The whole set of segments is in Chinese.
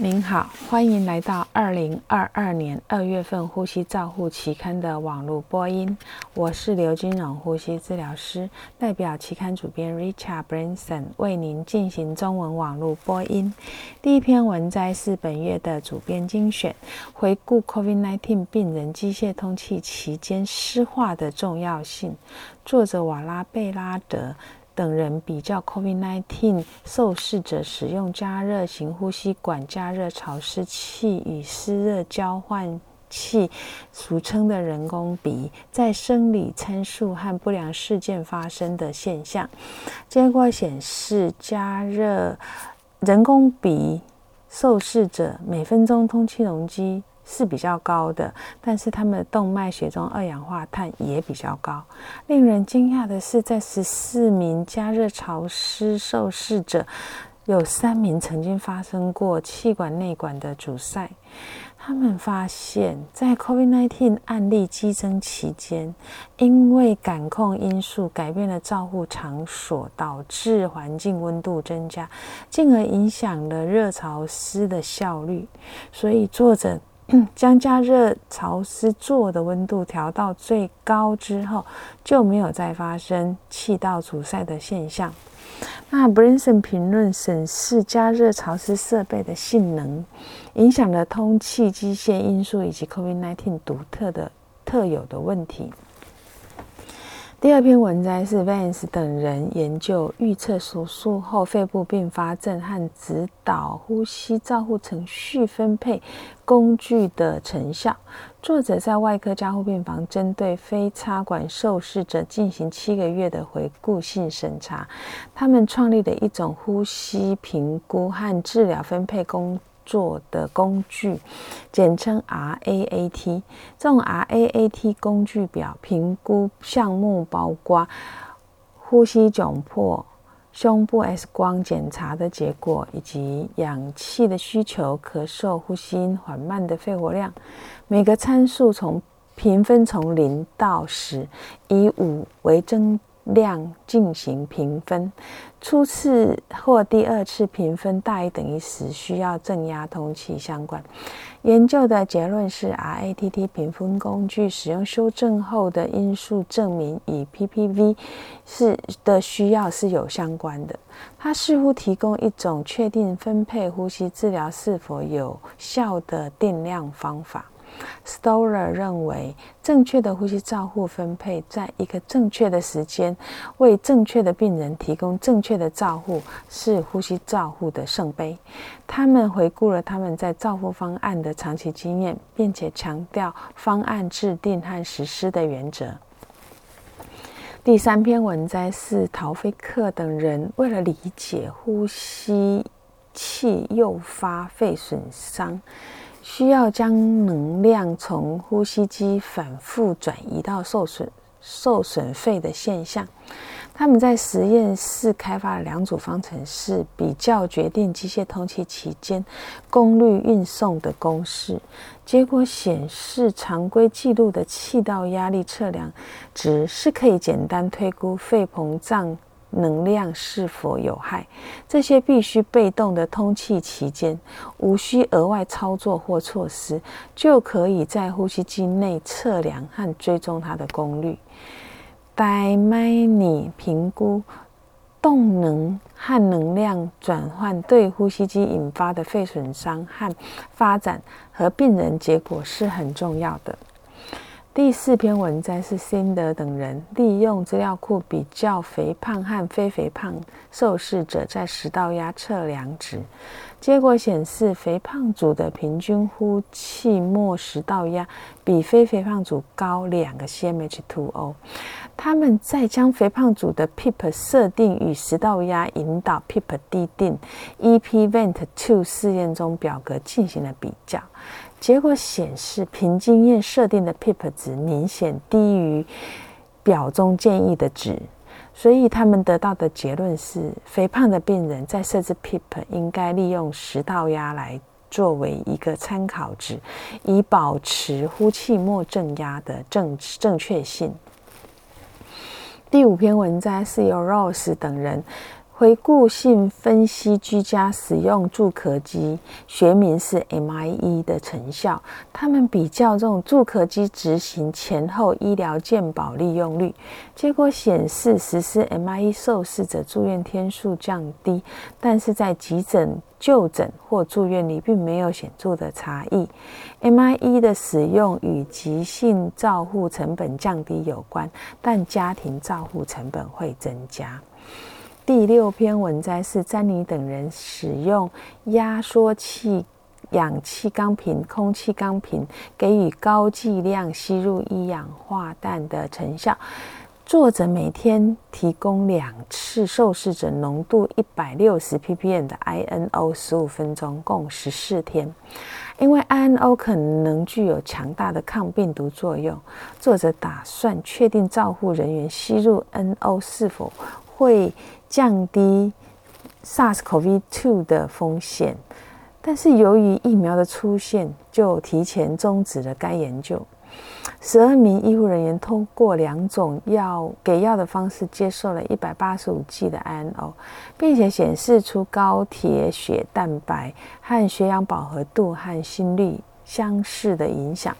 您好，欢迎来到二零二二年二月份《呼吸照护期刊》的网络播音。我是刘金荣呼吸治疗师，代表期刊主编 Richard Branson 为您进行中文网络播音。第一篇文摘是本月的主编精选，回顾 COVID-19 病人机械通气期间湿化的重要性。作者瓦拉贝拉德。等人比较 COVID-19 受试者使用加热型呼吸管加热潮湿器与湿热交换器，俗称的人工鼻，在生理参数和不良事件发生的现象。结果显示，加热人工鼻受试者每分钟通气容积。是比较高的，但是他们的动脉血中二氧化碳也比较高。令人惊讶的是，在十四名加热潮湿受试者，有三名曾经发生过气管内管的阻塞。他们发现，在 COVID-19 案例激增期间，因为感控因素改变了照护场所，导致环境温度增加，进而影响了热潮湿的效率。所以作者。将加热潮湿座的温度调到最高之后，就没有再发生气道阻塞的现象。那 Brinson 评论审视加热潮湿设备的性能，影响了通气机械因素以及 COVID-19 独特的特有的问题。第二篇文摘是 Vance 等人研究预测手术后肺部并发症和指导呼吸照护程序分配工具的成效。作者在外科加护病房针对非插管受试者进行七个月的回顾性审查。他们创立了一种呼吸评估和治疗分配工。做的工具，简称 RAAT。这种 RAAT 工具表评估项目包括呼吸窘迫、胸部 X 光检查的结果，以及氧气的需求、咳嗽、呼吸缓慢的肺活量。每个参数从评分从零到十，以五为增。量进行评分，初次或第二次评分大于等于十，需要正压通气相关。研究的结论是，RATT 评分工具使用修正后的因素证明与 PPV 是的需要是有相关的。它似乎提供一种确定分配呼吸治疗是否有效的定量方法。Stoller 认为，正确的呼吸照护分配，在一个正确的时间，为正确的病人提供正确的照护，是呼吸照护的圣杯。他们回顾了他们在照护方案的长期经验，并且强调方案制定和实施的原则。第三篇文摘是陶菲克等人为了理解呼吸器诱发肺损伤。需要将能量从呼吸机反复转移到受损受损肺的现象。他们在实验室开发了两组方程式，比较决定机械通气期间功率运送的公式。结果显示，常规记录的气道压力测量值是可以简单推估肺膨胀。能量是否有害？这些必须被动的通气期间，无需额外操作或措施，就可以在呼吸机内测量和追踪它的功率。戴麦尼评估动能和能量转换对呼吸机引发的肺损伤和发展和病人结果是很重要的。第四篇文章是辛德等人利用资料库比较肥胖和非肥胖受试者在食道压测量值，结果显示肥胖组的平均呼气末食道压比非肥胖组高两个 cmH2o。他们在将肥胖组的 PEEP 设定与食道压引导 PEEP 低定 EPVent2 试验中表格进行了比较。结果显示，凭经验设定的 PEEP 值明显低于表中建议的值，所以他们得到的结论是：肥胖的病人在设置 PIP 应该利用食道压来作为一个参考值，以保持呼气末正压的正正确性。第五篇文章是由 Rose 等人。回顾性分析居家使用助咳机，学名是 MIE 的成效。他们比较这种助咳机执行前后医疗健保利用率，结果显示实施 MIE 受试者住院天数降低，但是在急诊就诊或住院里并没有显著的差异。MIE 的使用与急性照护成本降低有关，但家庭照护成本会增加。第六篇文摘是詹妮等人使用压缩气氧气钢瓶、空气钢瓶给予高剂量吸入一氧化氮的成效。作者每天提供两次受试者浓度一百六十 ppm 的 INO，十五分钟，共十四天。因为 INO 可能具有强大的抗病毒作用，作者打算确定照护人员吸入 NO 是否会。降低 SARS-CoV-2 的风险，但是由于疫苗的出现，就提前终止了该研究。十二名医护人员通过两种药给药的方式接受了一百八十五 g 的 INO，并且显示出高铁血蛋白和血氧饱和度和心率相似的影响。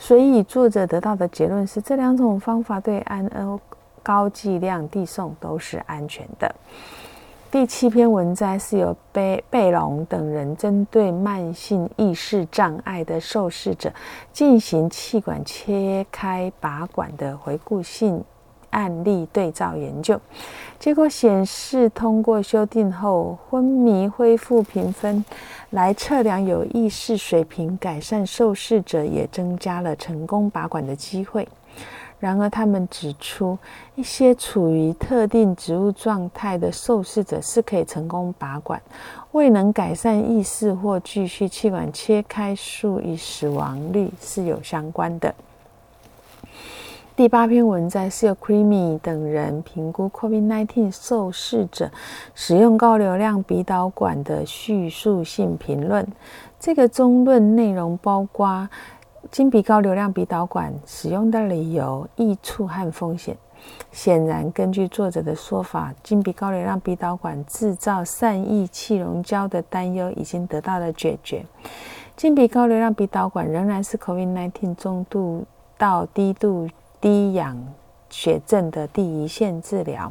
所以作者得到的结论是，这两种方法对 INO。高剂量递送都是安全的。第七篇文摘是由贝贝隆等人针对慢性意识障碍的受试者进行气管切开拔管的回顾性案例对照研究。结果显示，通过修订后昏迷恢复评分来测量有意识水平改善，受试者也增加了成功拔管的机会。然而，他们指出，一些处于特定植物状态的受试者是可以成功拔管，未能改善意识或继续气管切开术与死亡率是有相关的。第八篇文摘是由 Creamy 等人评估 COVID-19 受试者使用高流量鼻导管的叙述性评论。这个中论内容包括。金鼻高流量鼻导管使用的理由、益处和风险。显然，根据作者的说法，金鼻高流量鼻导管制造散溢气溶胶的担忧已经得到了解决。金鼻高流量鼻导管仍然是 COVID-19 中度到低度低氧血症的第一线治疗。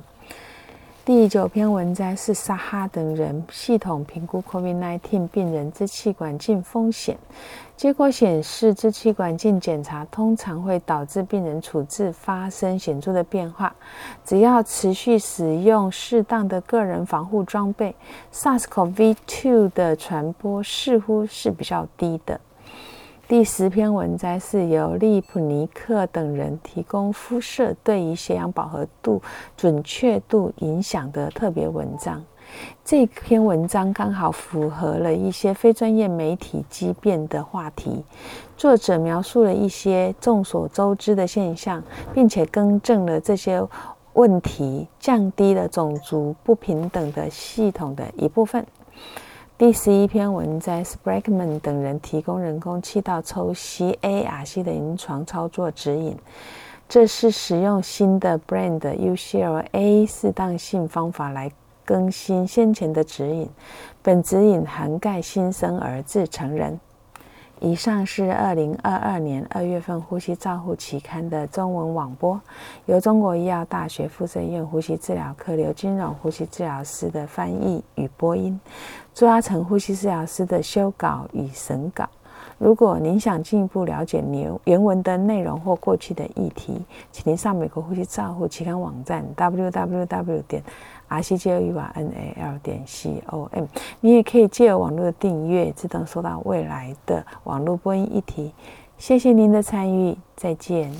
第九篇文摘是沙哈等人系统评估 COVID-19 病人支气管镜风险。结果显示，支气管镜检查通常会导致病人处置发生显著的变化。只要持续使用适当的个人防护装备，SARS-CoV-2 的传播似乎是比较低的。第十篇文摘是由利普尼克等人提供肤色对于血氧饱和度准确度影响的特别文章。这篇文章刚好符合了一些非专业媒体激辩的话题。作者描述了一些众所周知的现象，并且更正了这些问题，降低了种族不平等的系统的一部分。第十一篇文摘 Spragman 等人提供人工气道抽吸 ARC 的临床操作指引。这是使用新的 Brand UCLA 适当性方法来更新先前的指引。本指引涵盖新生儿至成人。以上是二零二二年二月份《呼吸照护》期刊的中文网播，由中国医药大学附设医院呼吸治疗科刘金荣呼吸治疗师的翻译与播音，朱阿成呼吸治疗师的修稿与审稿。如果您想进一步了解原原文的内容或过去的议题，请您上美国呼吸照护期刊网站 www 点 r c j o u r n a l 点 c o m。你也可以借由网络的订阅，自动收到未来的网络播音议题。谢谢您的参与，再见。